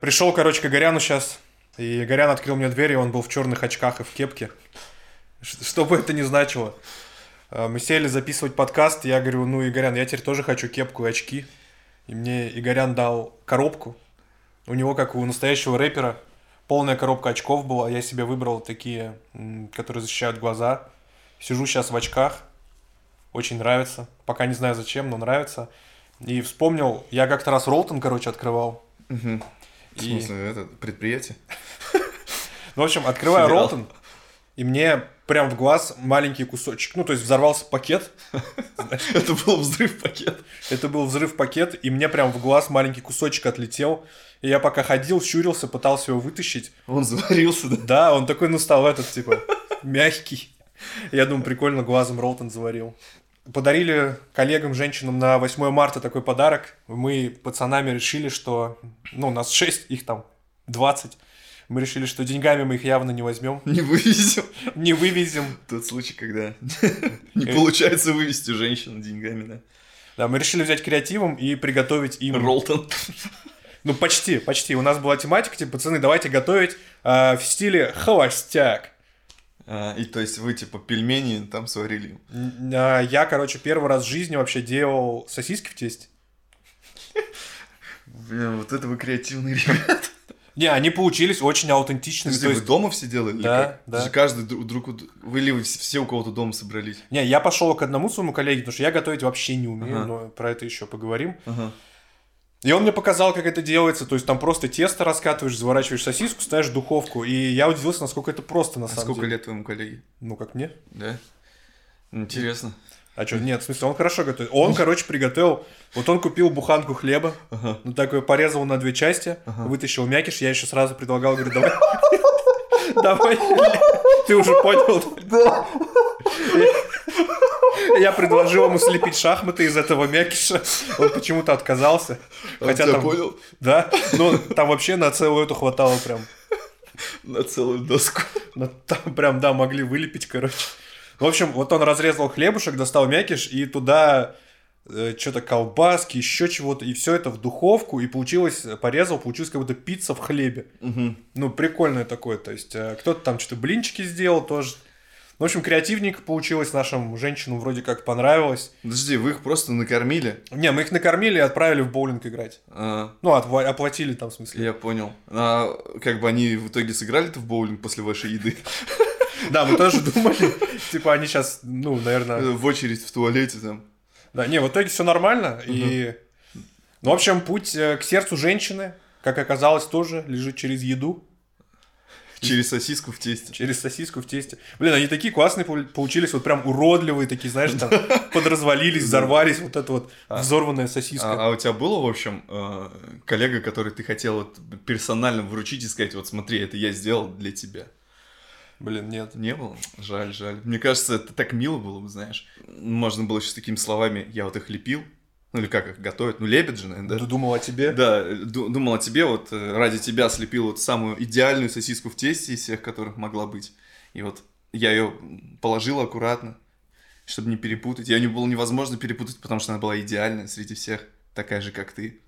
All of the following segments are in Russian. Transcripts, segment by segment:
Пришел, короче, к Горяну сейчас, и Горян открыл мне дверь, и он был в черных очках и в кепке. Что бы это ни значило. А, Мы сели записывать подкаст, я говорю, ну, Игорян, я теперь тоже хочу кепку и очки. И мне Игорян дал коробку. У него, как у настоящего рэпера, полная коробка очков была. Я себе выбрал такие, которые защищают глаза. Сижу сейчас в очках. Очень нравится. Пока не знаю зачем, но нравится. И вспомнил, я как-то раз Ролтон, короче, открывал. Мгм. В И- смысле, это предприятие? Ну, в общем, открываю. Ролтон, и мне прям в глаз маленький кусочек. Ну, то есть взорвался пакет. Это был взрыв пакет. Это был взрыв пакет, и мне прям в глаз маленький кусочек отлетел. И я пока ходил, щурился, пытался его вытащить. Он заварился, да? Да, он такой, ну, стал этот, типа, мягкий. Я думаю, прикольно, глазом Ролтон заварил. Подарили коллегам, женщинам на 8 марта такой подарок. Мы пацанами решили, что... Ну, у нас 6, их там 20. Мы решили, что деньгами мы их явно не возьмем, Не вывезем. не вывезем. Тот случай, когда не получается вывести женщину деньгами, да? Да, мы решили взять креативом и приготовить им... Ролтон. Ну, почти, почти. У нас была тематика, типа, пацаны, давайте готовить а, в стиле холостяк. А, И то есть вы типа пельмени там сварили. А, Я, короче, первый раз в жизни вообще делал сосиски в тесте. Блин, вот это вы креативные ребята. Не, они получились очень аутентичными. Подожди, то вы есть- дома все делали? Да, как? да. Это же каждый друг, Вы или вы все все у кого-то дома собрались? Не, я пошел к одному своему коллеге, потому что я готовить вообще не умею, Ага. но про это еще поговорим. Ага. И он мне показал, как это делается. То есть там просто тесто раскатываешь, заворачиваешь сосиску, ставишь в духовку. И я удивился, насколько это просто на А самом сколько деле. лет твоему коллеге? Ну, как мне. Да? Интересно. А что, нет, в смысле, он хорошо готовит. Он, короче, приготовил. Вот он купил буханку хлеба, Ага. ну такой порезал на две части, Ага. вытащил мякиш. Я еще сразу предлагал, говорю, давай. Давай. Ты уже понял? Да. Я предложил ему слепить шахматы из этого мякиша. Он почему-то отказался. Хотя там... понял? Да, ну там вообще на целую эту хватало прям. На целую доску. Там прям, да, могли вылепить, короче. В общем, вот он разрезал хлебушек, достал мякиш, и туда что-то колбаски, еще чего-то, и все это в духовку, и получилось, порезал, получилось как будто пицца в хлебе. Мгм. Ну, прикольное такое, то есть э, кто-то там что-то блинчики сделал тоже. В общем, креативненько получилось, нашим женщинам вроде как понравилось. Подожди, вы их просто накормили? Не, мы их накормили и отправили в боулинг играть. А, Ну, отва- оплатили там, в смысле. я понял. А как бы они в итоге сыграли-то в боулинг после вашей еды? Да, мы тоже думали, типа, они сейчас, ну, наверное... В очередь в туалете там. Да, не, в итоге все нормально. И, ну, в общем, путь э, к сердцу женщины, как оказалось, тоже лежит через еду, Через сосиску в тесте. через сосиску в тесте. Блин, они такие классные пол- получились, вот прям уродливые такие, знаешь, там подразвалились, взорвались, вот эта вот взорванная сосиска. А, а у тебя было, в общем, э, коллега, который ты хотел вот персонально вручить и сказать, вот смотри, это я сделал для тебя? Блин, нет. Не было? Жаль, жаль. Мне кажется, это так мило было бы, знаешь. Можно было сейчас такими словами, я вот их лепил. Ну или как их готовят? Ну лепят же, наверное, да? думал о тебе? Да, ду- думал о тебе, вот э, ради тебя слепил вот самую идеальную сосиску в тесте из всех, которых могла быть. И вот я ее положил аккуратно, чтобы не перепутать. Ее не было невозможно перепутать, потому что она была идеальная среди всех, такая же, как ты.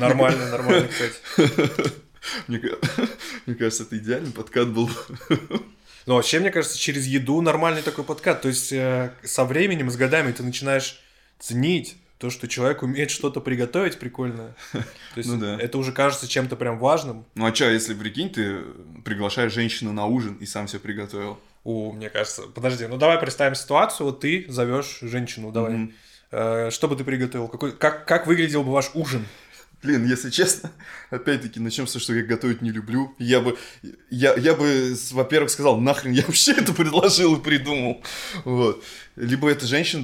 Нормально, нормально, кстати. Мне кажется, это идеальный подкат был. Ну, вообще, мне кажется, через еду нормальный такой подкат. То есть э, со временем, с годами ты начинаешь ценить то, что человек умеет что-то приготовить прикольное. То есть Ну да. это уже кажется чем-то прям важным. Ну а чё, если, прикинь, ты приглашаешь женщину на ужин и сам все приготовил? О, мне кажется. Подожди, ну давай представим ситуацию. Вот ты зовешь женщину, давай. Мгм. Э, что бы ты приготовил? Какой, как, как выглядел бы ваш ужин? Блин, если честно, опять-таки, начнем с того, что я готовить не люблю. Я бы, я, я бы, во-первых, сказал, нахрен я вообще это предложил и придумал. Вот. Либо эта женщина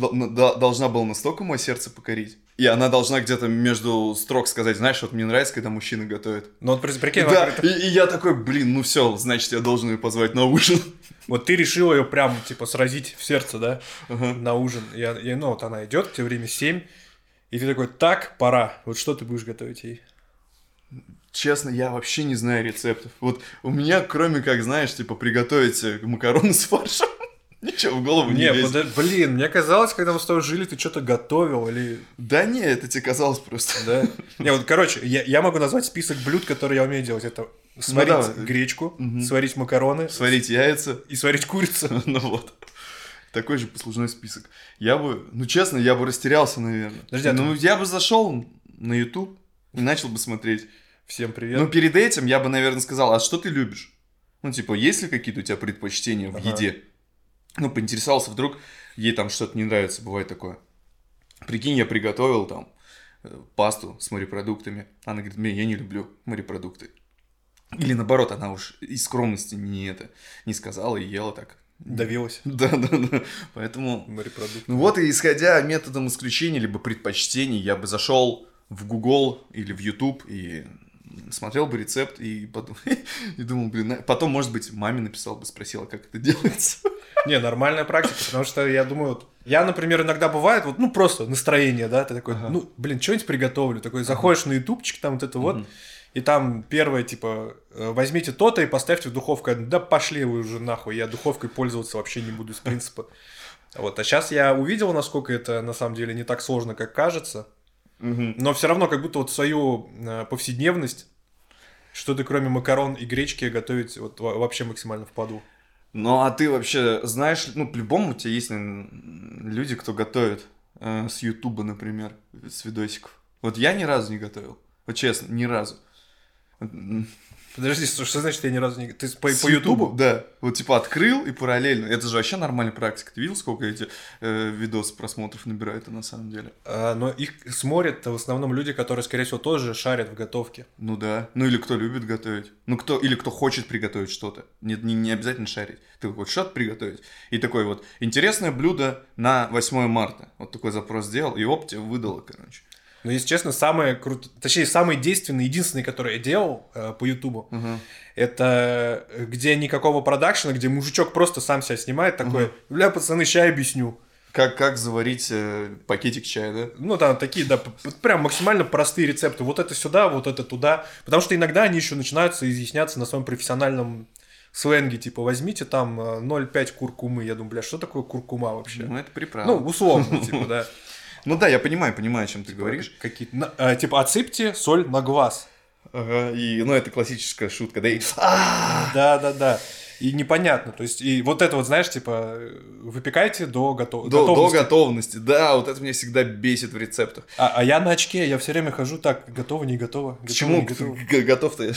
должна была настолько мое сердце покорить, и она должна где-то между строк сказать, знаешь, вот мне нравится, когда мужчина готовит. Ну вот при- прикинь, да, и, и я такой, блин, ну все, значит, я должен ее позвать на ужин. вот ты решил ее прям, типа, сразить в сердце, да, Ага. на ужин. Я- и, ну, вот она идет, тебе время 7, и ты такой, так, пора. Вот что ты будешь готовить ей? Честно, я вообще не знаю рецептов. Вот у меня, кроме как, знаешь, типа, приготовить э, макароны с фаршем, Ничего в голову не, Не, лезет. блин, мне казалось, когда мы с тобой жили, ты что-то готовил или... Да не, это тебе казалось просто. Да? Не, вот, короче, я, я могу назвать список блюд, которые я умею делать. Это сварить давай. гречку, Мгм. сварить макароны Сварить яйца. и сварить курицу. Ну вот. Такой же послужной список. Я бы, ну честно, я бы растерялся, наверное. Подожди, а ну, я бы зашел на YouTube и начал бы смотреть. Всем привет. Ну, перед этим я бы, наверное, сказал, а что ты любишь? Ну, типа, есть ли какие-то у тебя предпочтения в Ага. еде? Ну, поинтересовался, вдруг ей там что-то не нравится, бывает такое. Прикинь, я приготовил там э, пасту с морепродуктами. Она говорит, мне я не люблю морепродукты. Или наоборот, она уж из скромности не это, не сказала и ела так. Давилась. Да, да, да. Поэтому Морепродукт. ну вот и исходя методом исключения либо предпочтений, я бы зашел в Google или в YouTube и смотрел бы рецепт и, потом, и думал, блин, потом, может быть, маме написал бы, спросила, как это делается. Не, нормальная практика, потому что я думаю, вот, я, например, иногда бывает, вот, ну, просто настроение, да, ты такой, Ага. ну, блин, что-нибудь приготовлю, такой, заходишь на ютубчик, там вот это вот, Мгм. И там первое, типа, э, возьмите то-то и поставьте в духовку, да пошли вы уже нахуй, я духовкой пользоваться вообще не буду из принципа. Вот, а сейчас я увидел, насколько это на самом деле не так сложно, как кажется, но все равно как будто вот свою э, повседневность, что-то кроме макарон и гречки готовить вот во- вообще максимально впаду. Ну, а ты вообще знаешь, ну, по-любому у тебя есть наверное, люди, кто готовит э, с Ютуба, например, с видосиков. Вот я ни разу не готовил. Вот честно, ни разу. Подожди, что, что значит я ни разу не... Ты по, С по Ютубу? Да. Вот типа открыл и параллельно. Это же вообще нормальная практика. Ты видел, сколько эти э, видосы просмотров набирают на самом деле? А, но их смотрят в основном люди, которые, скорее всего, тоже шарят в готовке. Ну да. Ну или кто любит готовить. Ну кто, или кто хочет приготовить что-то. Не, не, не обязательно шарить. Ты хочешь что-то приготовить. И такой вот, интересное блюдо на 8 марта. Вот такой запрос сделал, и оп, тебе выдало, короче. Но, если честно, самое круто... Точнее, самый действенный, единственный, который я делал э, по Ютубу, Ага. это э, где никакого продакшена, где мужичок просто сам себя снимает, такой, бля, пацаны, ща объясню. Как, как заварить э, пакетик чая, да? Ну, там такие, да, прям максимально простые рецепты. Вот это сюда, вот это туда. Потому что иногда они еще начинаются изъясняться на своем профессиональном сленге. Типа, возьмите там э, 0,5 куркумы. Я думаю, бля, что такое куркума вообще? Ну, это приправа. Ну, условно, типа, да. Ну да, я понимаю, понимаю, о чем ты говоришь. Какие-то, на- э, типа, отсыпьте соль на глаз. Ага, и, ну, это классическая шутка, да, и... А! Да-да-да. И непонятно. То есть, и вот это вот, знаешь, типа, выпекайте до, готов... До, до готовности. готовности, да, вот это меня всегда бесит в рецептах. А, а я на очке, я все время хожу так, готово, не готово. готово, готово. г- готов-то?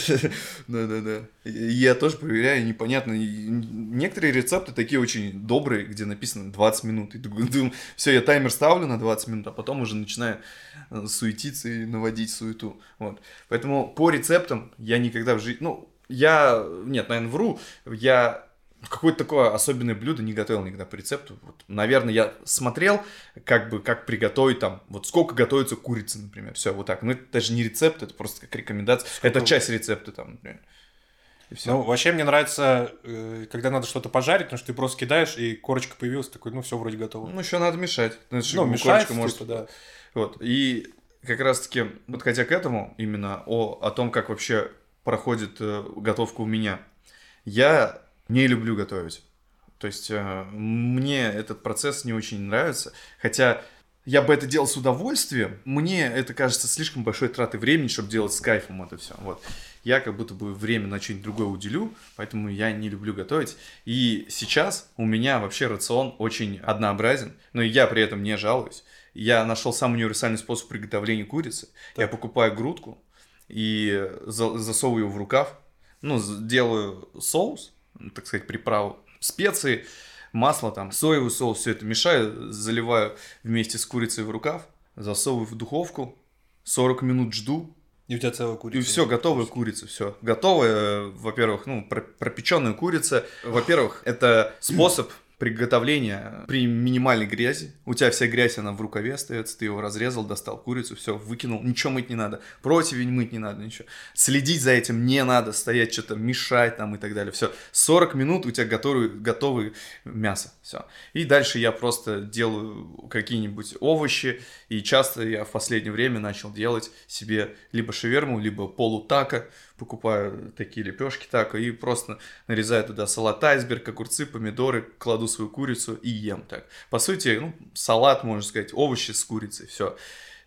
Да-да-да. Я тоже проверяю, непонятно. Некоторые рецепты такие очень добрые, где написано 20 минут. И думаю, все, я таймер ставлю на 20 минут, а потом уже начинаю э, суетиться и наводить суету. Вот. Поэтому по рецептам я никогда в жизни... Ну, я... Нет, наверное, вру. Я какое-то такое особенное блюдо не готовил никогда по рецепту. Вот, наверное, я смотрел, как бы, как приготовить там, вот сколько готовится курица, например. Все, вот так. Ну, это даже не рецепт, это просто как рекомендация. Это часть рецепта там, например. И все. Ну, вообще мне нравится, э, когда надо что-то пожарить, потому что ты просто кидаешь, и корочка появилась, такой, ну, все вроде готово. Ну, еще надо мешать. Значит, Ну, мешать, может- типа, да. Вот. И как раз-таки, подходя к этому, именно о, о том, как вообще проходит э, готовка у меня, я не люблю готовить. То есть э, мне этот процесс не очень нравится. Хотя я бы это делал с удовольствием, мне это кажется слишком большой тратой времени, чтобы делать с кайфом это все. Вот. Я как будто бы время на что-нибудь другое уделю, поэтому я не люблю готовить. И сейчас у меня вообще рацион очень однообразен, но я при этом не жалуюсь. Я нашел самый универсальный способ приготовления курицы. Я покупаю грудку и за- засовываю в рукав, ну, делаю соус, так сказать, приправу, специи, масло там, соевый соус, все это мешаю, заливаю вместе с курицей в рукав, засовываю в духовку, 40 минут жду, И у тебя целая и курица. все, готовая курица, все. Готовая, э, во-первых, ну, про- пропеченная курица. Во-первых, это способ приготовления при минимальной грязи. У тебя вся грязь, она в рукаве остается, ты его разрезал, достал курицу, все, выкинул, ничего мыть не надо. Противень мыть не надо, ничего. Следить за этим не надо, стоять что-то, мешать там и так далее. Все, 40 минут у тебя готовый, готовый мясо, все. И дальше я просто делаю какие-нибудь овощи, и часто я в последнее время начал делать себе либо шаверму, либо полутака, покупаю такие лепешки тако и просто нарезаю туда салат айсберг, огурцы, помидоры, кладу свою курицу и ем так. По сути, ну, салат, можно сказать, овощи с курицей, все.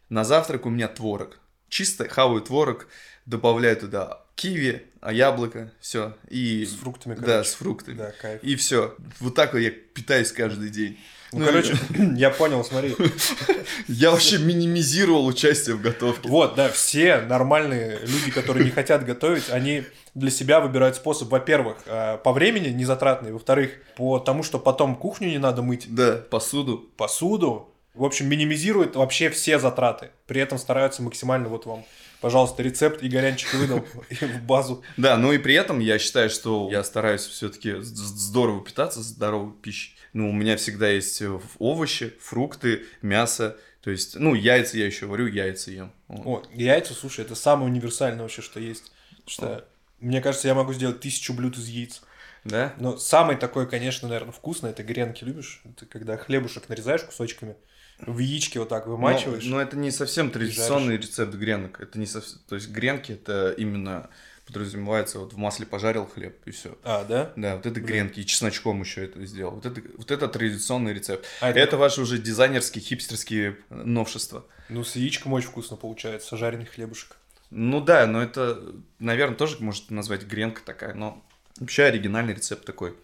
На завтрак у меня творог. Чисто хаваю творог, добавляю туда киви, а яблоко, все. И... С фруктами, Да, короче. с фруктами. Да, кайф. И все. Вот так вот я питаюсь каждый день. Ну, Ну, короче, я понял, смотри. Я вообще минимизировал участие в готовке. Вот, да, все нормальные люди, которые не хотят готовить, они для себя выбирают способ, во-первых, э, по времени незатратный, во-вторых, по тому, что потом кухню не надо мыть, Да, посуду. посуду. В общем, минимизируют вообще все затраты. При этом стараются максимально, вот вам, пожалуйста, рецепт Игорянчик выдал в базу. Да, ну и при этом я считаю, что я стараюсь все-таки здорово питаться, здоровой пищей. Ну, у меня всегда есть э, овощи, фрукты, мясо. То есть, ну, яйца я еще варю, яйца ем. Вот. Вот, яйца, слушай, это самое универсальное вообще, что есть. Что, мне кажется, я могу сделать тысячу блюд из яиц. Да? Но самый такой, конечно, наверное, вкусный, это гренки, любишь? Это когда хлебушек нарезаешь кусочками, в яички вот так вымачиваешь. Но, но это не совсем традиционный рецепт гренок. Это не совсем... То есть, гренки это именно подразумевается, вот в масле пожарил хлеб и все. А, да? Да, вот это Блин. гренки, и чесночком еще это сделал. Вот это, вот это традиционный рецепт. А это... ваши уже дизайнерские, хипстерские новшества. Ну, с яичком очень вкусно получается, жареный хлебушек. Ну да, но это, наверное, тоже может назвать гренка такая, но вообще оригинальный рецепт такой.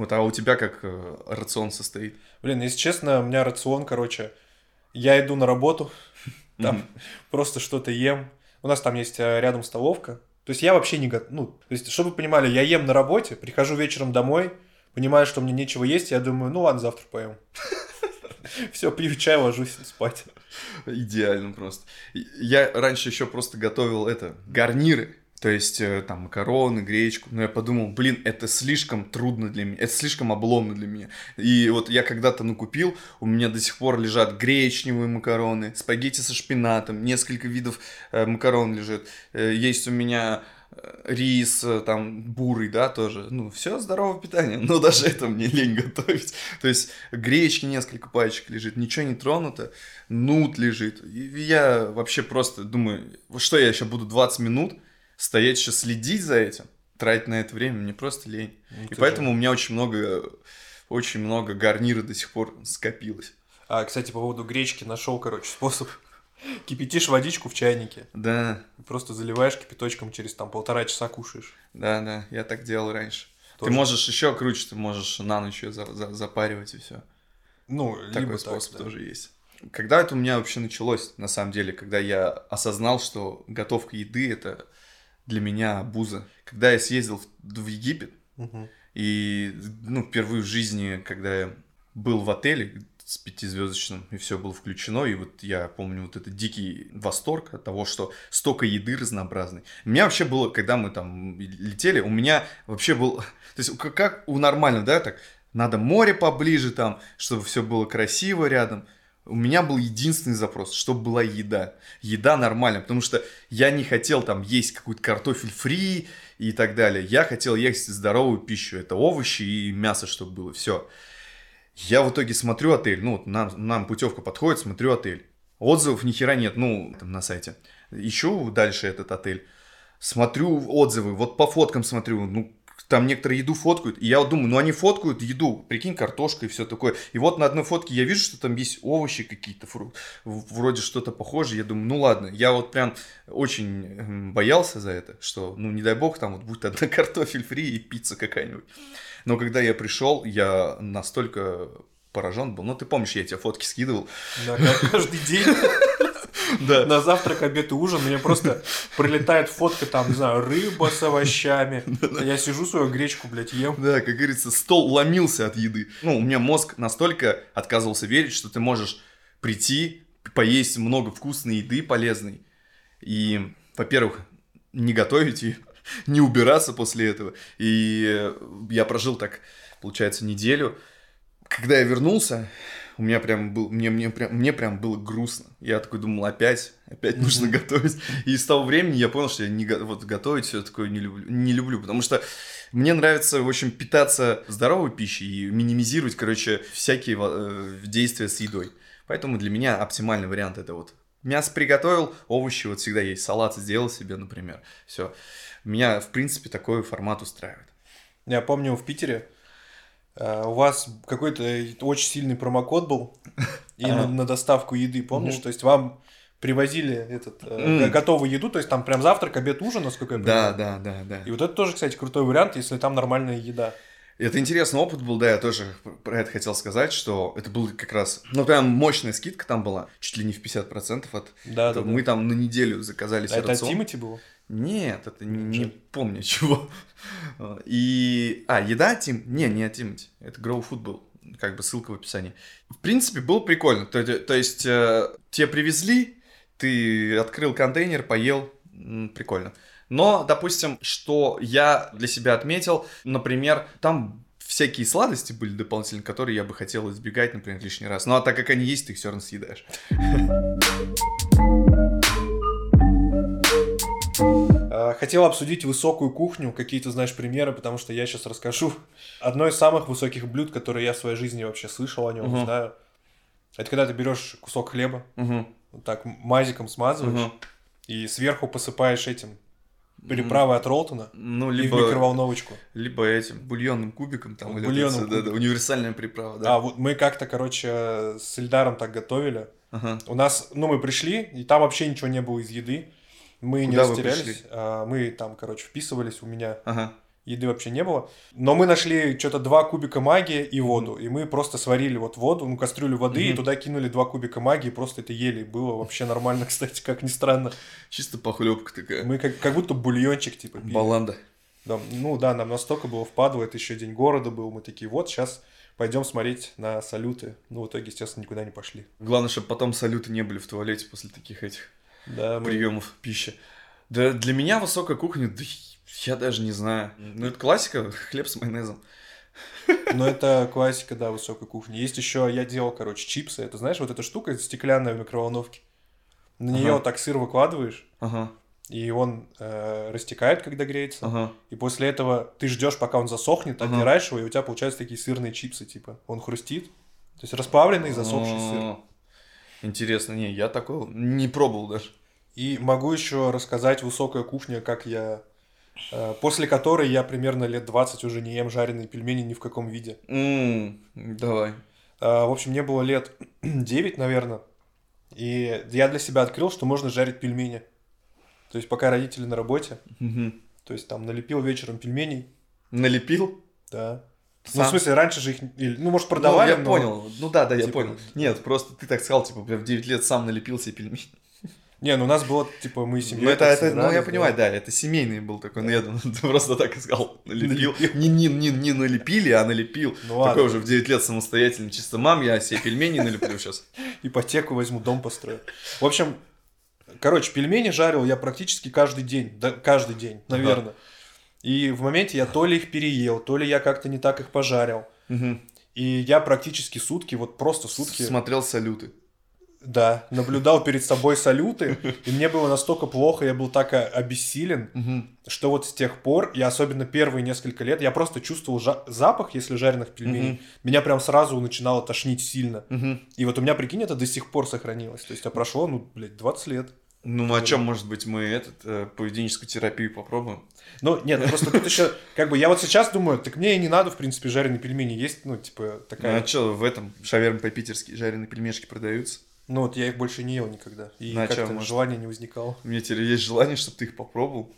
Вот, а у тебя как э, рацион состоит? Блин, если честно, у меня рацион, короче, я иду на работу, там просто что-то ем. У нас там есть э, рядом столовка. То есть я вообще не готов. Ну, то есть, чтобы вы понимали, я ем на работе, прихожу вечером домой, понимаю, что мне нечего есть, я думаю, ну ладно, завтра поем. Все, пью чай, ложусь спать. Идеально просто. Я раньше еще просто готовил это, гарниры. То есть, э, там, макароны, гречку. Но я подумал, блин, это слишком трудно для меня. Это слишком обломно для меня. И вот я когда-то накупил, у меня до сих пор лежат гречневые макароны, спагетти со шпинатом, несколько видов э, макарон лежит. Э, есть у меня э, рис, э, там, бурый, да, тоже. Ну, все здоровое питание. Но даже это мне лень готовить. То есть, гречки несколько пачек лежит, ничего не тронуто. Нут лежит. И я вообще просто думаю, что я еще буду 20 минут стоять еще следить за этим, тратить на это время, мне просто лень. Ну, И поэтому у меня очень много, очень много гарнира до сих пор скопилось. А, кстати, по поводу гречки нашел, короче, способ. Кипятишь водичку в чайнике, Да, просто заливаешь кипяточком, через там полтора часа кушаешь. да, да, я так делал раньше. Тоже. Ты можешь еще круче, ты можешь на ночь ее за- за- запаривать и все. Ну, Такой либо способ так, да. тоже есть. Когда это у меня вообще началось, на самом деле, когда я осознал, что готовка еды это для меня абуза. Когда я съездил в, в Египет, Мгм. и, ну, впервые в жизни, когда я был в отеле с пятизвездочным, и все было включено, и вот я помню вот этот дикий восторг от того, что столько еды разнообразной. У меня вообще было, когда мы там летели, у меня вообще был, то есть как у нормального, да, так, надо море поближе там, чтобы все было красиво рядом. У меня был единственный запрос, чтобы была еда. Еда нормальная, потому что я не хотел там есть какой-то картофель фри и так далее. Я хотел есть здоровую пищу. Это овощи и мясо, чтобы было. Все. Я в итоге смотрю отель. Ну, вот нам, нам путевка подходит, смотрю отель. Отзывов ни хера нет, ну, там на сайте. Ищу дальше этот отель. Смотрю отзывы, вот по фоткам смотрю, ну, там некоторые еду фоткают, и я вот думаю, ну они фоткают еду, прикинь, картошка и все такое. И вот на одной фотке я вижу, что там есть овощи какие-то, фру- вроде что-то похожее. Я думаю, ну ладно, я вот прям очень эм, боялся за это, что, ну не дай бог, там вот будет одна картофель фри и пицца какая-нибудь. Но когда я пришел, я настолько поражен был. Ну, ты помнишь, я тебе фотки скидывал. Да, каждый день Да. на завтрак, обед и ужин мне просто прилетает фотка там, не знаю, рыба с овощами. Я сижу свою гречку, блядь, ем. Да, как говорится, стол ломился от еды. Ну, у меня мозг настолько отказывался верить, что ты можешь прийти, поесть много вкусной еды полезной. И, во-первых, не готовить ее, не убираться после этого. И я прожил так, получается, неделю. Когда я вернулся, у меня прям был, мне, мне, прям, мне прям было грустно. Я такой думал, опять, опять нужно готовить. И с того времени я понял, что я не, вот, готовить все такое не люблю, не люблю, потому что мне нравится, в общем, питаться здоровой пищей и минимизировать, короче, всякие э, действия с едой. Поэтому для меня оптимальный вариант это вот мясо приготовил, овощи вот всегда есть, салат сделал себе, например. Все. Меня, в принципе, такой формат устраивает. Я помню в Питере у вас какой-то очень сильный промокод был и на, на доставку еды, помнишь? Мгм. То есть вам привозили этот э, готовую еду, то есть там прям завтрак, обед, ужин, насколько я Да, понимаю. да, да, да. И вот это тоже, кстати, крутой вариант, если там нормальная еда. Это интересный опыт был, да, я тоже про это хотел сказать, что это был как раз, ну, прям мощная скидка там была, чуть ли не в 50% от... Да, да, мы там на неделю заказали да. себе Это от рацион. Тимати было? Нет, это не, не помню чего. И... А, еда Тим? Не, не от Тимати. Это Grow Food был. Как бы ссылка в описании. В принципе, было прикольно. То, то есть, э, тебе привезли, ты открыл контейнер, поел. Прикольно. Но, допустим, что я для себя отметил, например, там всякие сладости были дополнительные, которые я бы хотел избегать, например, лишний раз. Ну, а так как они есть, ты их все равно съедаешь. А, Хотел обсудить высокую кухню, какие-то, знаешь, примеры, потому что я сейчас расскажу. Одно из самых высоких блюд, которые я в своей жизни вообще слышал о нем, Мгм. знаю. Это когда ты берешь кусок хлеба, Мгм, вот так мазиком смазываешь мгм. и сверху посыпаешь этим переправой от Ролтона Ну, и в либо... микроволновочку. Либо этим бульонным кубиком там, или Бульонным это, да, да, универсальная приправа, да. А вот мы как-то, короче, с Эльдаром так готовили. Ага. У нас, ну, мы пришли, и там вообще ничего не было из еды. Мы не Куда вы растерялись. пришли? а, Мы там, короче, вписывались, у меня Ага. Еды вообще не было. Но мы нашли что-то два кубика магии и воду. И мы просто сварили вот воду, ну, кастрюлю воды, и Мгм. туда кинули два кубика магии, просто это ели. Было вообще нормально, кстати, как ни странно. Чисто похлебка такая. Мы как, как будто бульончик, типа, пили. Баланда. Да, ну да, нам настолько было впадло, это еще день города был, мы такие, вот, сейчас пойдем смотреть на салюты. Ну, в итоге, естественно, никуда не пошли. Главное, чтобы потом салюты не были в туалете после таких этих Да, мы... приемов пищи. Да для меня высокая кухня, да я даже не знаю. Ну, это классика, хлеб с майонезом. Но это классика, да, высокой кухни. Есть еще, я делал, короче, чипсы. Это знаешь, вот эта штука стеклянная в микроволновке. На нее вот так сыр выкладываешь, Ага, и он э, растекает, когда греется. ага. И после этого ты ждешь, пока он засохнет, Ага. отдираешь его, и у тебя получаются такие сырные чипсы, типа. Он хрустит. То есть расплавленный засохший сыр. Интересно, не, я такой не пробовал даже. И могу еще рассказать высокая кухня, как я... э, после которой я примерно лет 20 уже не ем жареные пельмени ни в каком виде. М, Давай. А, В общем, мне было лет 9, наверное. И я для себя открыл, что можно жарить пельмени. То есть, пока родители на работе, Мгм. то есть там налепил вечером пельменей, Налепил? да. Ну, в Сам? смысле, раньше же их, ну, может, продавали, ну, я но- понял. Ну да, да, я типа, понял. Нет, просто ты так сказал, типа, в 9 лет сам налепил себе пельмени. Не, ну у нас было, типа, мы семьей Ну, это, это, ну, я понимаю, да, это семейный был такой, ну, я просто так и сказал, налепил. Не, не, не, не налепили, а налепил. Ну Такой уже в 9 лет самостоятельно, чисто мам, я себе пельмени налеплю сейчас. ипотеку возьму, дом построю. В общем, короче, пельмени жарил я практически каждый день, да, каждый день, наверное. И в моменте я то ли их переел, то ли я как-то не так их пожарил. И я практически сутки, вот просто сутки... Смотрел салюты. Да, наблюдал перед собой салюты, и мне было настолько плохо, я был так э, обессилен, что вот с тех пор, я особенно первые несколько лет, я просто чувствовал жа- запах, если жареных пельменей, меня прям сразу начинало тошнить сильно. И вот у меня, прикинь, это до сих пор сохранилось. То есть, а прошло, ну, блядь, 20 лет. Ну, о чем, может быть, мы этот, э, поведенческую терапию попробуем? Ну, нет, просто тут еще, как бы, я вот сейчас думаю, так мне и не надо, в принципе, жареные пельмени есть, ну, типа, Ну, такая... а что, в этом шаверме по-питерски жареные пельмешки продаются? Ну, вот я их больше не ел никогда. И Ну, а как-то может- желания не возникало. У меня теперь есть желание, чтобы ты их попробовал.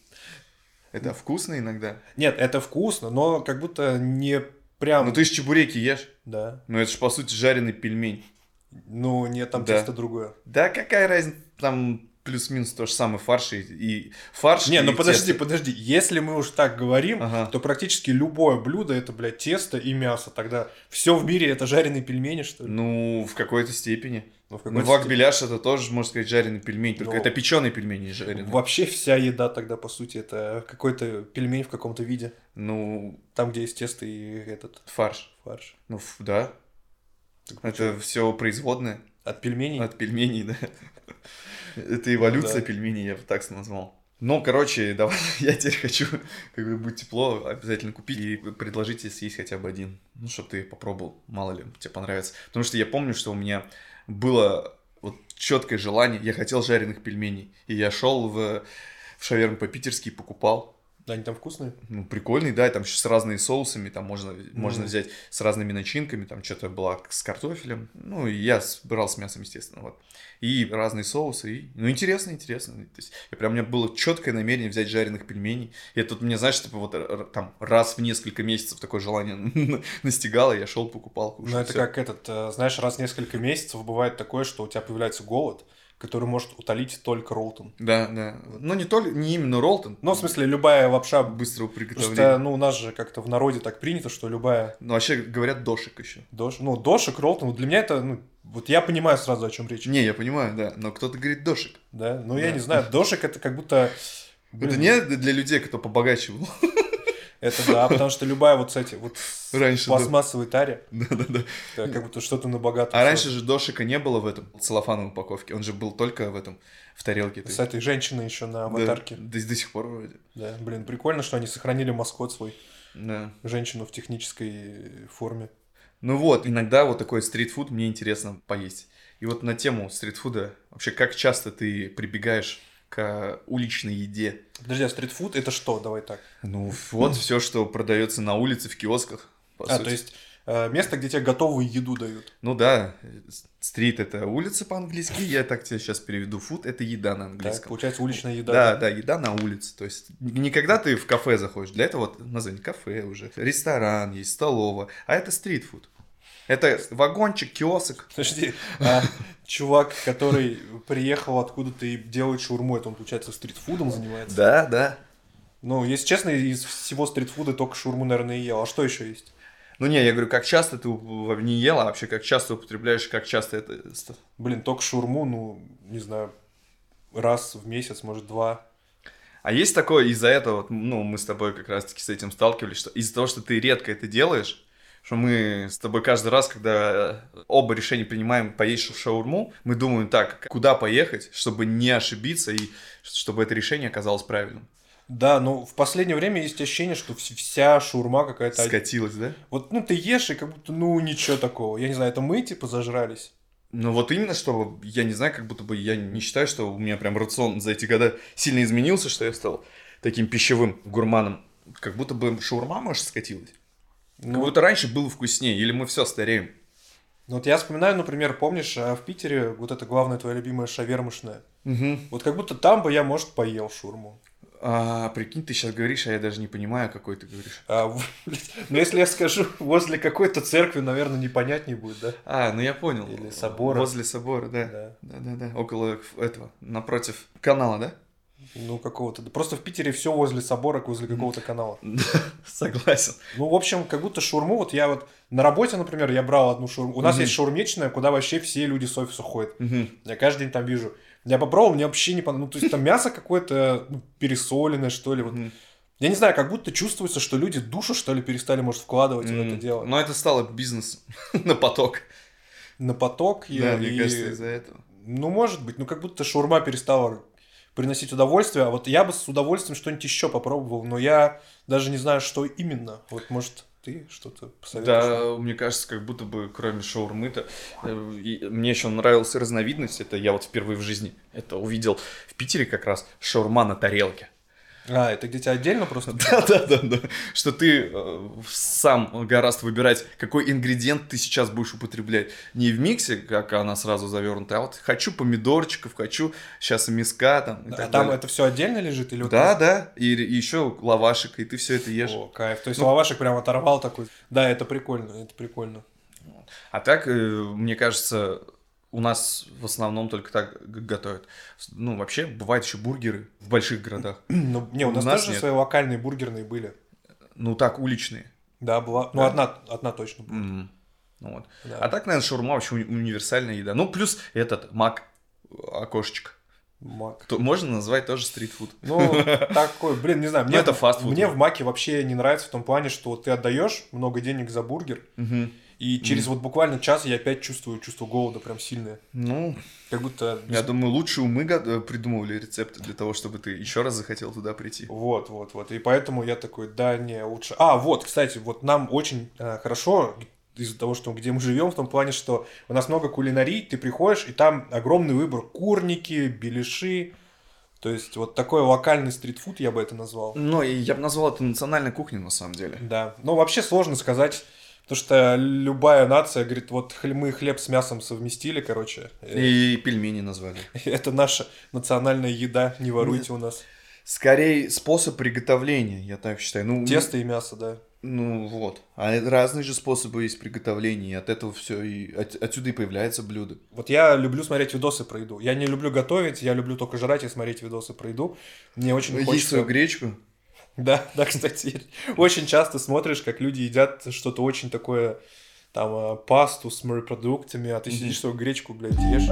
Это вкусно иногда. Нет, это вкусно, но как будто не прям... Ну, ты же чебуреки ешь. Да. Ну, это же, по сути, жареный пельмень. Ну, нет, там Да. тесто другое. Да какая разница, там плюс-минус то же самое фарш и, и фарш. Не, ну и подожди, тесто. подожди. Если мы уж так говорим, Ага. то практически любое блюдо это, блядь, тесто и мясо. Тогда все в мире это жареные пельмени, что ли? Ну, в какой-то степени. Ну, в Ну, вак беляш это тоже, можно сказать, жареный пельмень. Только Ну, это печеный пельмень, не жареный. Вообще вся еда тогда, по сути, это какой-то пельмень в каком-то виде. Ну, Там, где есть тесто и этот фарш. фарш. Ну, да. Так Это все производное От пельменей? от пельменей, да. Это эволюция Да. пельменей, я бы так назвал. Ну, короче, давай, я теперь хочу, как бы будет тепло, обязательно купить и предложить тебе съесть хотя бы один. Ну, чтобы ты попробовал, мало ли, тебе понравится. Потому что я помню, что у меня было вот четкое желание, я хотел жареных пельменей. И я шел в, в шаверму по-питерски и покупал. Они там вкусные? Ну, прикольный, да, и там еще с разными соусами, там можно, можно Мгм. взять с разными начинками, там что-то было с картофелем, ну, и я брал с мясом, естественно, вот. И разные соусы, и, ну, интересно, интересно. То есть, я прям, у меня было четкое намерение взять жареных пельменей, и тут мне, знаешь, типа вот там раз в несколько месяцев такое желание настигало, я шел, покупал, кушал. Ну, это всё. как этот, э, знаешь, раз в несколько месяцев бывает такое, что у тебя появляется голод, который может утолить только Ролтон. Да, да. Ну, не только, не именно Ролтон, Ну, в смысле, любая лапша... быстрого приготовления. что, ну, у нас же как-то в народе так принято, что любая Ну, вообще говорят дошик еще. дош... Ну, дошик, Ролтон, вот для меня это, ну, вот я понимаю сразу, о чем речь. Не, я понимаю, да, но кто-то говорит дошик. Да? Ну, я Да. не знаю, дошик это как будто... Это блин, не для людей, кто побогаче был. Это да, потому что любая вот, кстати, вот Раньше, да. пластмассовой таре, Да-да-да. как будто что-то на богатом. А раньше же дошика не было в этом целлофановой упаковке. Он же был только в этом, в тарелке. С этой женщиной еще на Да, аватарке. До, до сих пор вроде. Да, блин, прикольно, что они сохранили маскот свой, Да. женщину в технической форме. Ну вот, иногда вот такой стритфуд мне интересно поесть. И вот на тему стритфуда, вообще, как часто ты прибегаешь к уличной еде? Подожди, а стритфуд это что? Давай так. Ну, вот все, что продается на улице, в киосках. а, сути. то есть э, место, где тебе готовую еду дают. Ну да, стрит это улица по-английски, я так тебе сейчас переведу. Фуд это еда на Так, английском. получается уличная еда. Да, да, еда на улице. То есть не когда ты в кафе заходишь, для этого вот название кафе уже. Ресторан есть, столовая, а это стритфуд. Это вагончик, киоск. Подожди, а чувак, который приехал откуда-то и делает шаурму, это он, получается, стритфудом занимается? Да, да. Ну, если честно, из всего стритфуда только шаурму, наверное, и ел. А что еще есть? Ну не, я говорю, как часто ты не ел, а вообще как часто употребляешь, как часто это... Блин, только шаурму, ну, не знаю, раз в месяц, может, два. А есть такое из-за этого, вот, ну, мы с тобой как раз-таки с этим сталкивались, что из-за того, что ты редко это делаешь, что мы с тобой каждый раз, когда э, оба решения принимаем поесть ш- шаурму, мы думаем так, куда поехать, чтобы не ошибиться и чтобы это решение оказалось правильным. Да, но в последнее время есть ощущение, что вс- вся шаурма какая-то... Скатилось, да? Вот, ну, ты ешь, и как будто, ну, ничего такого. Я не знаю, это мы, типа, зажрались? Ну вот именно, что я не знаю, как будто бы я не считаю, что у меня прям рацион за эти года сильно изменился, что я стал таким пищевым гурманом. Как будто бы шаурма, может, скатилась. Как Ну, будто раньше было вкуснее, или мы все стареем. ну, вот я вспоминаю, например, помнишь, а, в Питере вот это главная твоя любимая шавермушная. Угу. Вот как будто там бы я, может, поел шаурму. А, прикинь, ты сейчас говоришь, а я даже не понимаю, какой ты говоришь. А, блядь, ну, если я скажу возле какой-то церкви, наверное, непонятнее будет, да? А, ну я понял. Или собора. Возле собора, да. Да. Да-да-да. Около этого, напротив канала, да? Ну, какого-то. Просто в Питере все возле собора, возле какого-то канала. Согласен. Ну, в общем, как будто шаурму, вот я вот на работе, например, я брал одну шаурму. У нас есть шаурмечная, куда вообще все люди с офиса ходят. Я каждый день там вижу. Я попробовал, мне вообще не понравилось. Ну, то есть там мясо какое-то ну, пересоленное, что ли. Вот. Я не знаю, как будто чувствуется, что люди душу, что ли, перестали, может, вкладывать в это дело. Но это стало бизнес на поток. На поток. и- Да, мне и- кажется, из-за этого. Ну, может быть. Ну, как будто шаурма перестала приносить удовольствие. А вот я бы с удовольствием что-нибудь еще попробовал, но я даже не знаю, что именно. Вот, может, ты что-то посоветуешь? Да, мне кажется, как будто бы кроме шаурмы-то, э, мне еще нравилась разновидность, это я вот впервые в жизни это увидел в Питере как раз, шаурма на тарелке. А, это где-то отдельно просто? Да-да-да, что ты э, сам гораздо выбирать, какой ингредиент ты сейчас будешь употреблять. Не в миксе, как она сразу завернута, а вот хочу помидорчиков, хочу сейчас миска там и А так там далее. это все отдельно лежит? Или Да, да, и, и еще лавашек, и ты все это ешь. О, кайф. То есть Ну- лавашек прям оторвал такой. Да, это прикольно, это прикольно. А так, э, мне кажется, у нас в основном только так готовят. Ну, вообще, бывают еще бургеры в больших городах. Ну, не, у У нас, нас тоже нет. свои локальные бургерные были. Ну, так, уличные. Да, была. Ну, Да? одна, одна точно была. М. Ну, вот. Да. А так, наверное, шаурма вообще уни- универсальная еда. Ну, плюс этот мак окошечко. Мак. То, можно назвать тоже стритфуд. Ну, такой, блин, не знаю. Ну, Мне, это фастфуд. Мне в Маке вообще не нравится в том плане, что ты отдаешь много денег за бургер, Мгм. И через вот буквально час я опять чувствую чувство голода прям сильное. Ну, Как будто... я думаю, лучше умы э, придумывали рецепты для того, чтобы ты еще раз захотел туда прийти. Вот, вот, вот. И поэтому я такой, да, не, лучше. А, вот, кстати, вот нам очень э, хорошо из-за того, что где мы живем, в том плане, что у нас много кулинарий, ты приходишь, и там огромный выбор курники, беляши, То есть вот такой локальный стритфуд я бы это назвал. Ну, и я бы назвал это национальной кухней на самом деле. Да. Ну, вообще сложно сказать, потому что любая нация говорит, вот мы хлеб с мясом совместили, короче. И пельмени назвали. Это наша национальная еда, не воруйте у нас. Скорее, способ приготовления, я так считаю. Ну, Тесто и мясо, да. Ну вот. А разные же способы есть приготовления, и от этого все и от- отсюда и появляется блюдо. Вот я люблю смотреть видосы про еду. Я не люблю готовить, я люблю только жрать и смотреть видосы про еду. Мне очень Есть хочется... свою гречку. Да, да, кстати, очень часто смотришь, как люди едят что-то очень такое, там, э, пасту с морепродуктами, а ты сидишь свою гречку, блядь, ешь.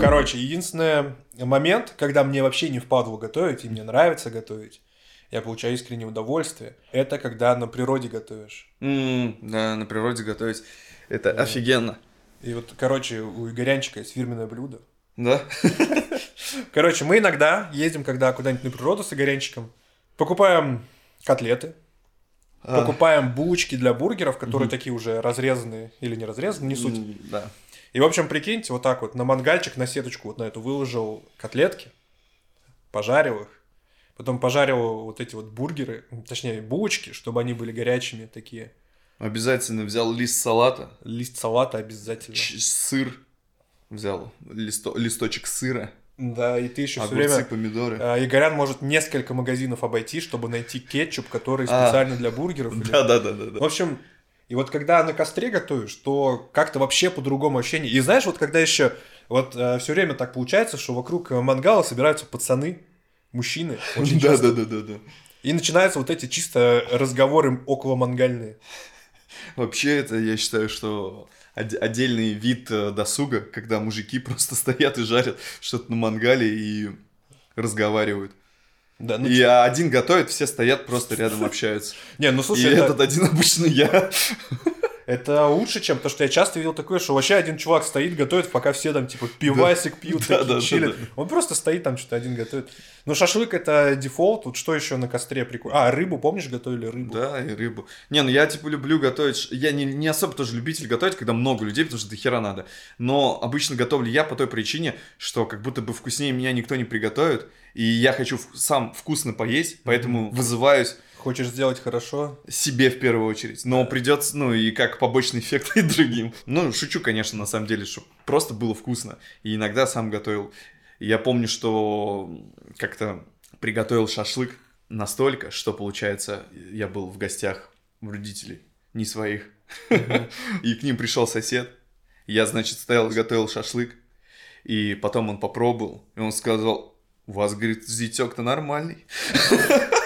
Короче, единственный момент, когда мне вообще не впадло готовить, и мне нравится готовить, я получаю искреннее удовольствие, это когда на природе готовишь. М, да, на природе готовить. Это офигенно. И вот, короче, у Игорянчика есть фирменное блюдо. Да? Короче, мы иногда ездим, когда куда-нибудь на природу с Игорянчиком, покупаем котлеты, А, покупаем булочки для бургеров, которые такие уже разрезанные или не разрезанные, не суть. Да. И, в общем, прикиньте, вот так вот на мангальчик, на сеточку вот на эту выложил котлетки, пожарил их, потом пожарил вот эти вот бургеры, точнее, булочки, чтобы они были горячими такие. Обязательно взял лист салата, Лист салата обязательно. ч- сыр взял, листо- листочек сыра, Да, и ты еще все огурцы, время... помидоры. А, Игорян может несколько магазинов обойти, чтобы найти кетчуп, который А. специально для бургеров. или- Да, да, да, да, В да. общем, и вот когда на костре готовишь, то как-то вообще по-другому ощущение. И знаешь, вот когда еще вот все время так получается, что вокруг э, мангала собираются пацаны, мужчины, очень Да, да, да, да, да. И начинаются вот эти чисто разговоры около мангальные. Вообще, это я считаю, что отдельный вид э, досуга, когда мужики просто стоят и жарят что-то на мангале и разговаривают. Да, ну, и чё- один готовит, все стоят просто рядом общаются. Не, ну И слушай, это, этот один обычно я. Это лучше, чем то, что я часто видел такое, что вообще один чувак стоит, готовит, пока все там типа пивасик пьют, Да, такие да, да, чилят. да. Он просто стоит там, что-то один готовит. Но шашлык это дефолт, вот что еще на костре прикольно? А, рыбу, помнишь, готовили рыбу? Да, и рыбу. Не, ну я типа люблю готовить. Я не, не особо тоже любитель готовить, когда много людей, потому что до хера надо. Но обычно готовлю я по той причине, что как будто бы вкуснее меня никто не приготовит. И я хочу в- сам вкусно поесть, поэтому вызываюсь Хочешь сделать хорошо? себе в первую очередь. Но придется, ну и как побочный эффект и другим. Ну, шучу, конечно, на самом деле, что просто было вкусно. И иногда сам готовил. Я помню, что как-то приготовил шашлык настолько, что, получается, я был в гостях у родителей, не своих. И к ним пришел сосед. Я, значит, стоял готовил шашлык. И потом он попробовал. И он сказал, у вас, говорит, зятек-то нормальный.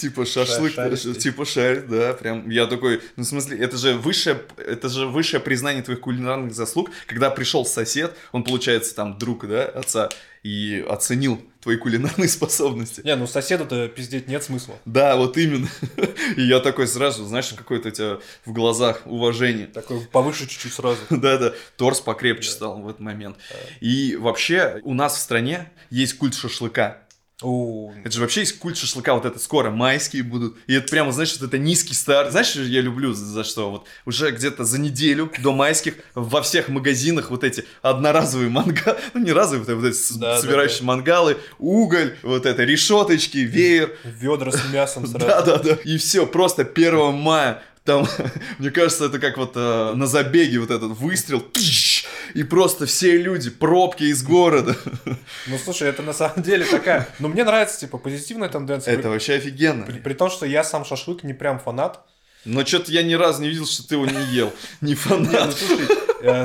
Типа шашлык, ты. типа шарит, да, прям. Я такой, ну, в смысле, это же высшее, это же высшее признание твоих кулинарных заслуг, когда пришел сосед, он, получается, там, друг, да, отца, и оценил твои кулинарные способности. Не, ну соседу-то пиздеть нет смысла. Да, вот именно. И я такой сразу, знаешь, какое-то у тебя в глазах уважение. Такой повыше чуть-чуть сразу. Да-да, торс покрепче стал в этот момент. И вообще у нас в стране есть культ шашлыка. О, Это же вообще есть культ шашлыка, вот это скоро майские будут. И это прямо, знаешь, вот это низкий старт. Знаешь, я люблю за, за что? Вот уже где-то за неделю до майских во всех магазинах вот эти одноразовые мангалы, ну не разовые, вот эти Да, да, собирающие мангалы, уголь, вот это решеточки, веер. ведра с мясом сразу. Да-да-да. И все, просто 1 мая. Там, мне кажется, это как вот э, на забеге вот этот выстрел. тыщ, И просто все люди, пробки из города. Ну слушай, это на самом деле такая... Ну мне нравится, типа, позитивная тенденция. Это вообще офигенно. При, при том, что я сам шашлык не прям фанат. Но что-то я ни разу не видел, что ты его не ел. Не Не, ну фанат. слушай,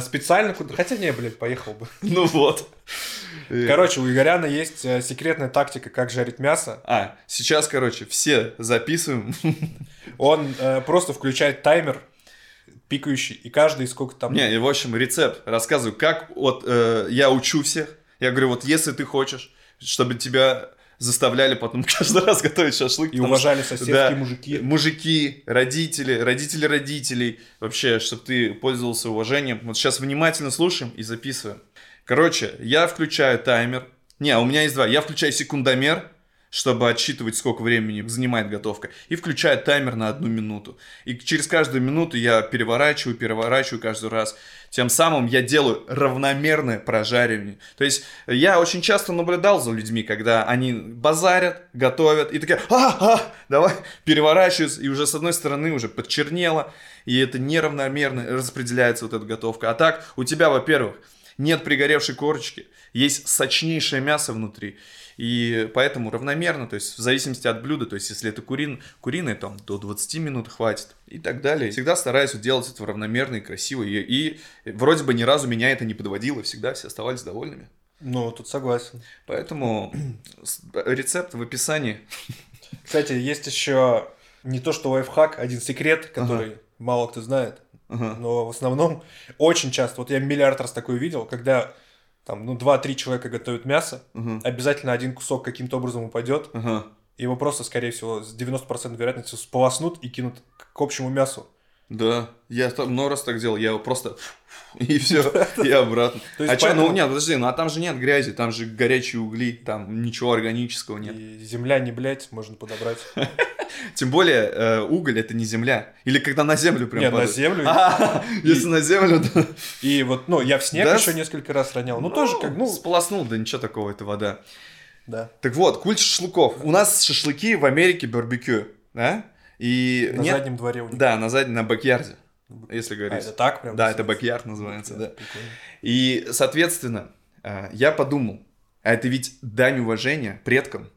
специально куда... Хотя не, блядь, поехал бы. Ну вот. Э, Короче, у Игоряна есть э, секретная тактика, как жарить мясо. А, сейчас, короче, все записываем. Он э, просто включает таймер пикающий, и каждый сколько там... Не, и в общем, рецепт. Рассказываю, как вот э, я учу всех. Я говорю, вот если ты хочешь, чтобы тебя заставляли потом каждый раз готовить шашлык. И уважали что- соседские да, мужики. Мужики, родители, родители родителей. Вообще, чтобы ты пользовался уважением. Вот сейчас внимательно слушаем и записываем. Короче, я включаю таймер. Не, у меня есть два. Я включаю секундомер, чтобы отсчитывать, сколько времени занимает готовка, и включает таймер на одну минуту. И через каждую минуту я переворачиваю, переворачиваю каждый раз. Тем самым я делаю равномерное прожаривание. То есть я очень часто наблюдал за людьми, когда они базарят, готовят, и такие, а, а, давай, переворачиваются, и уже с одной стороны уже подчернело, и это неравномерно распределяется вот эта готовка. А так, у тебя, во-первых, нет пригоревшей корочки, есть сочнейшее мясо внутри, и поэтому равномерно, то есть в зависимости от блюда, то есть если это курин, куриное, там до 20 минут хватит и так далее. Всегда стараюсь делать это равномерно и красиво, и, и вроде бы ни разу меня это не подводило, всегда все оставались довольными. Ну, тут согласен. Поэтому рецепт в описании. Кстати, есть еще не то что лайфхак, один секрет, который ага. мало кто знает. Ага. Но в основном очень часто, вот я миллиард раз такое видел, когда там, ну, два-три человека готовят мясо, угу. обязательно один кусок каким-то образом упадет, угу. его просто, скорее всего, с 90% вероятностью сполоснут и кинут к общему мясу. Да, я там много раз так делал, я его просто и все, и обратно. А что, ну нет, подожди, ну а там же нет грязи, там же горячие угли, там ничего органического нет. Земля не блять, можно подобрать. Тем более э, уголь это не земля. Или когда на землю прям Нет, на землю. А, если на землю, то... И вот, ну, я в снег еще несколько раз ронял. Ну, тоже как, ну... Сполоснул, да ничего такого, это вода. Да. Так вот, культ шашлыков. У нас шашлыки в Америке барбекю, да? И на нет... заднем дворе у них. Да, на заднем, на бэк-ярде, если говорить. А, это так прям? Да, это бэк-ярд называется, да. И, соответственно, э, я подумал, а это ведь дань уважения предкам.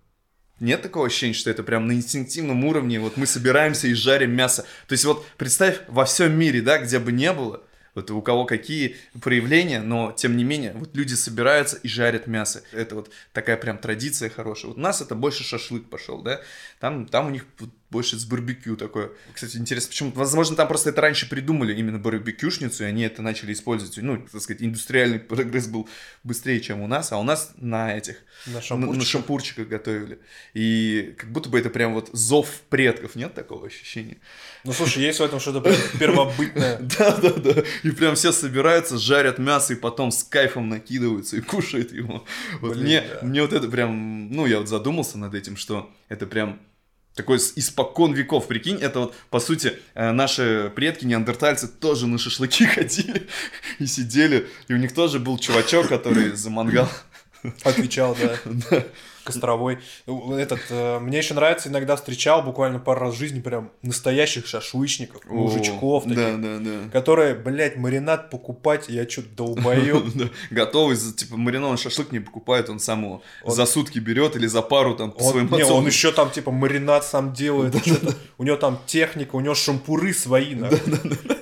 Нет такого ощущения, что это прям на инстинктивном уровне, вот мы собираемся и жарим мясо. То есть вот представь, во всем мире, да, где бы не было, вот у кого какие проявления, но тем не менее, вот люди собираются и жарят мясо. Это вот такая прям традиция хорошая. Вот у нас это больше шашлык пошел, да, там, там у них больше с барбекю такое. Кстати, интересно, почему? Возможно, там просто это раньше придумали, именно барбекюшницу, и они это начали использовать. Ну, так сказать, индустриальный прогресс был быстрее, чем у нас, а у нас на этих, на шампурчиках, на, на шампурчиках готовили. И как будто бы это прям вот зов предков, нет такого ощущения? Ну, слушай, есть в этом что-то первобытное. Да, да, да. И прям все собираются, жарят мясо, и потом с кайфом накидываются и кушают его. Вот мне, мне вот это прям, ну, я вот задумался над этим, что это прям такой испокон веков, прикинь, это вот, по сути, э, наши предки, неандертальцы, тоже на шашлыки ходили и сидели, и у них тоже был чувачок, который за мангал отвечал, да. Костровой. Этот, э, мне еще нравится, иногда встречал буквально пару раз в жизни прям настоящих шашлычников, О, мужичков таких, да, да, которые, блядь, маринад покупать, я что-то долбоёб. Готовый, типа, маринованный шашлык не покупает, он сам его за сутки берет или за пару там по своим Не, он еще там, типа, маринад сам делает, у него там техника, у него шампуры свои,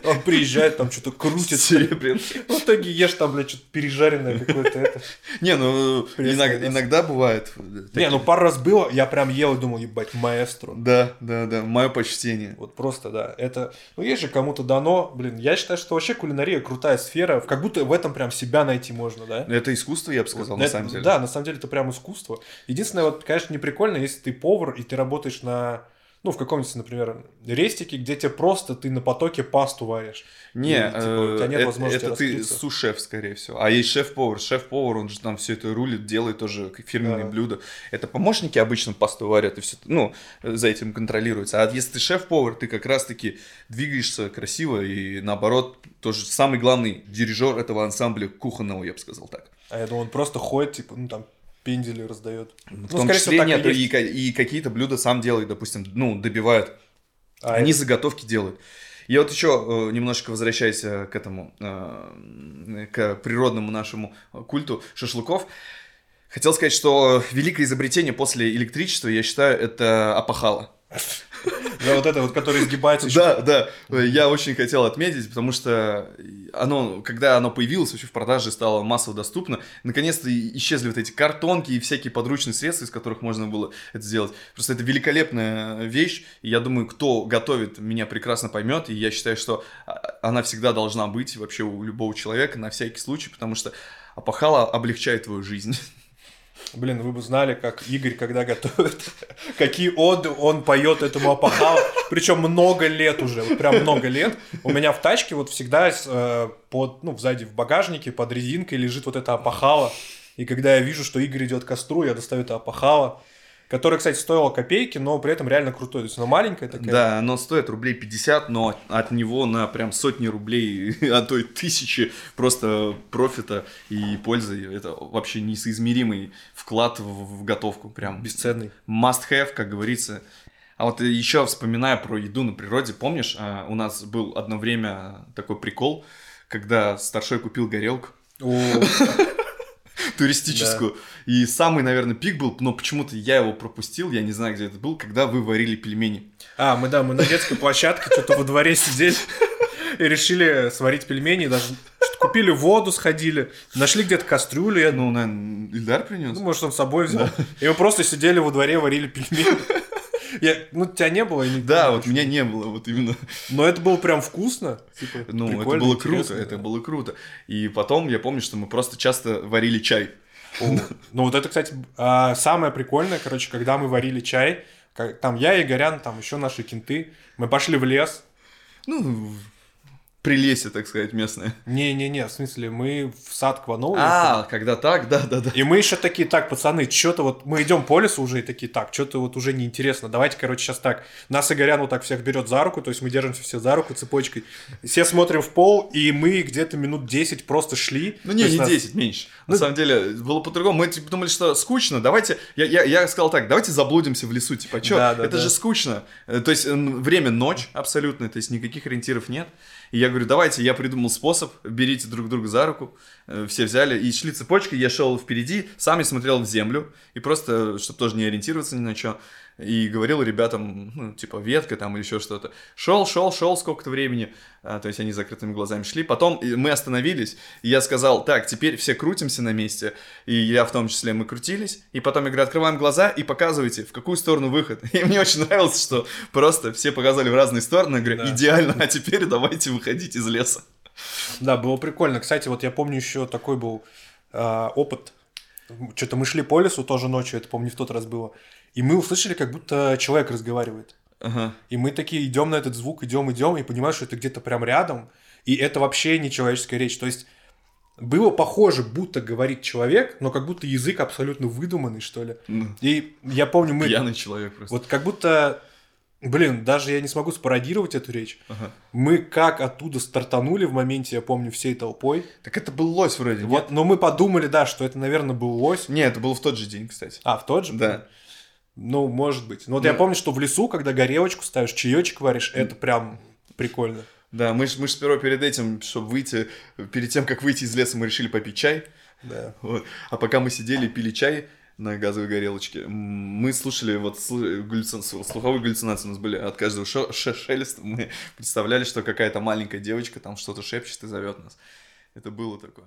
он приезжает, там что-то крутит. В итоге ешь там, блядь, что-то пережаренное какое-то это. Не, ну, иногда бывает Такие... Не, ну пару раз было, я прям ел и думал, ебать, маэстро. Да, да, да, мое почтение. Вот просто, да, это, ну есть же кому-то дано, блин, я считаю, что вообще кулинария крутая сфера, как будто в этом прям себя найти можно, да? Это искусство, я бы сказал, вот, на это, самом деле. Да, на самом деле это прям искусство. Единственное, вот, конечно, не прикольно, если ты повар и ты работаешь на ну, в каком-нибудь, например, рестике, где тебе просто ты на потоке пасту варишь. Не, и, типа, у тебя нет это, возможности это ты су-шеф, скорее всего. А есть шеф-повар. Шеф-повар, он же там все это рулит, делает тоже фирменные да. блюда. Это помощники обычно пасту варят, и все, ну, за этим контролируется. А если ты шеф-повар, ты как раз-таки двигаешься красиво, и наоборот, тоже самый главный дирижер этого ансамбля кухонного, я бы сказал так. А я думаю, он просто ходит, типа, ну, там, пендели раздает. В ну, том числе всего, нет, и, и, и какие-то блюда сам делает, допустим, ну, добивает. А Они это... заготовки делают. Я вот еще э, немножечко возвращаясь э, к этому, э, к природному нашему культу шашлыков. Хотел сказать, что великое изобретение после электричества, я считаю, это опахало. Да, вот это вот, который изгибается. Да, да. Я очень хотел отметить, потому что оно, когда оно появилось вообще в продаже, стало массово доступно, наконец-то исчезли вот эти картонки и всякие подручные средства, из которых можно было это сделать. Просто это великолепная вещь, и я думаю, кто готовит, меня прекрасно поймет, и я считаю, что а, она всегда должна быть вообще у любого человека на всякий случай, потому что опахало облегчает твою жизнь. Блин, вы бы знали, как Игорь, когда готовит, какие оды он поет этому опахалу. Причем много лет уже, вот прям много лет. У меня в тачке вот всегда э, под, ну, сзади в багажнике под резинкой лежит вот это опахало. И когда я вижу, что Игорь идет к костру, я достаю это опахало. Которая, кстати, стоила копейки, но при этом реально крутой. То есть она маленькая такая. Да, оно стоит рублей 50, но от него на прям сотни рублей, а то и тысячи просто профита и пользы. Это вообще несоизмеримый вклад в, в готовку. Прям Бесценный. must have, как говорится. А вот еще вспоминая про еду на природе, помнишь, а, у нас был одно время такой прикол, когда старшой купил горелку О, туристическую. И самый, наверное, пик был, но почему-то я его пропустил, я не знаю, где это был, когда вы варили пельмени. А, мы, да, мы на детской площадке что-то во дворе сидели и решили сварить пельмени, даже купили воду, сходили, нашли где-то кастрюлю, я Ну, наверное, Ильдар принес? Ну, может, он с собой взял. И мы просто сидели во дворе, варили пельмени. Я, ну, тебя не было, я не Да, вот меня не было, вот именно. Но это было прям вкусно. Типа, Ну, это было круто, это было круто. И потом я помню, что мы просто часто варили чай. О, Ну, вот это, кстати, а, самое прикольное, короче, когда мы варили чай, там я, Игорян, там еще наши кенты, мы пошли в лес. Ну, прелесье, так сказать, местное. Не-не-не, в смысле, мы в сад к Ванову А, когда так, да-да-да. И мы еще такие, так, пацаны, что-то вот, мы идем по лесу уже и такие, так, что-то вот уже неинтересно, давайте, короче, сейчас так, нас Игорян вот так всех берет за руку, то есть мы держимся все за руку цепочкой, все смотрим в пол, и мы где-то минут 10 просто шли. Ну не, не нас- 10, меньше. Ну- На самом деле, было по-другому. Мы типа, думали, что скучно. Давайте. Я, я, я сказал так, давайте заблудимся в лесу. Типа, что? Да, да, это да. же скучно. Э, То есть время ночь абсолютно, то есть никаких ориентиров нет. И я говорю, давайте, я придумал способ, берите друг друга за руку. Э, Все взяли и шли цепочкой, я шел впереди, сам я смотрел в землю. И просто, чтобы тоже не ориентироваться ни на что. И говорил ребятам, ну, типа, ветка там или еще что-то. Шел, шел, шел сколько-то времени. А, то есть они закрытыми глазами шли. Потом э, мы остановились, и я сказал, так, теперь все крутимся на месте. И я в том числе, мы крутились. И потом я говорю, открываем глаза и показывайте, в какую сторону выход. И мне очень нравилось, что просто все показали в разные стороны. Я говорю, Да. идеально, а теперь давайте выходить из леса. Да, было прикольно. Кстати, вот я помню еще такой был а, опыт. Что-то мы шли по лесу тоже ночью, это, помню, в тот раз было. И мы услышали, как будто человек разговаривает. Ага. И мы такие идем на этот звук, идем, идем, и понимаем, что это где-то прям рядом. И это вообще не человеческая речь. То есть было похоже, будто говорит человек, но как будто язык абсолютно выдуманный, что ли. Ну, И я помню, мы... Пьяный человек просто. Вот как будто... Блин, даже я не смогу спародировать эту речь. Ага. Мы как оттуда стартанули в моменте, я помню, всей толпой. Так это был лось вроде, нет? Вот, но мы подумали, да, что это, наверное, был лось. Не, это было в тот же день, кстати. А, в тот же? Да. Ну, может быть. Но вот Ну. я помню, что в лесу, когда горелочку ставишь, чаечек варишь, это прям прикольно. Да, мы же мы ж сперва перед этим, чтобы выйти, перед тем, как выйти из леса, мы решили попить чай. Да. Вот. А пока мы сидели и пили чай на газовой горелочке, мы слушали вот слы- галлюци- слуховые галлюцинации у нас были от каждого шо- ше- шелеста. Мы представляли, что какая-то маленькая девочка там что-то шепчет и зовет нас. Это было такое.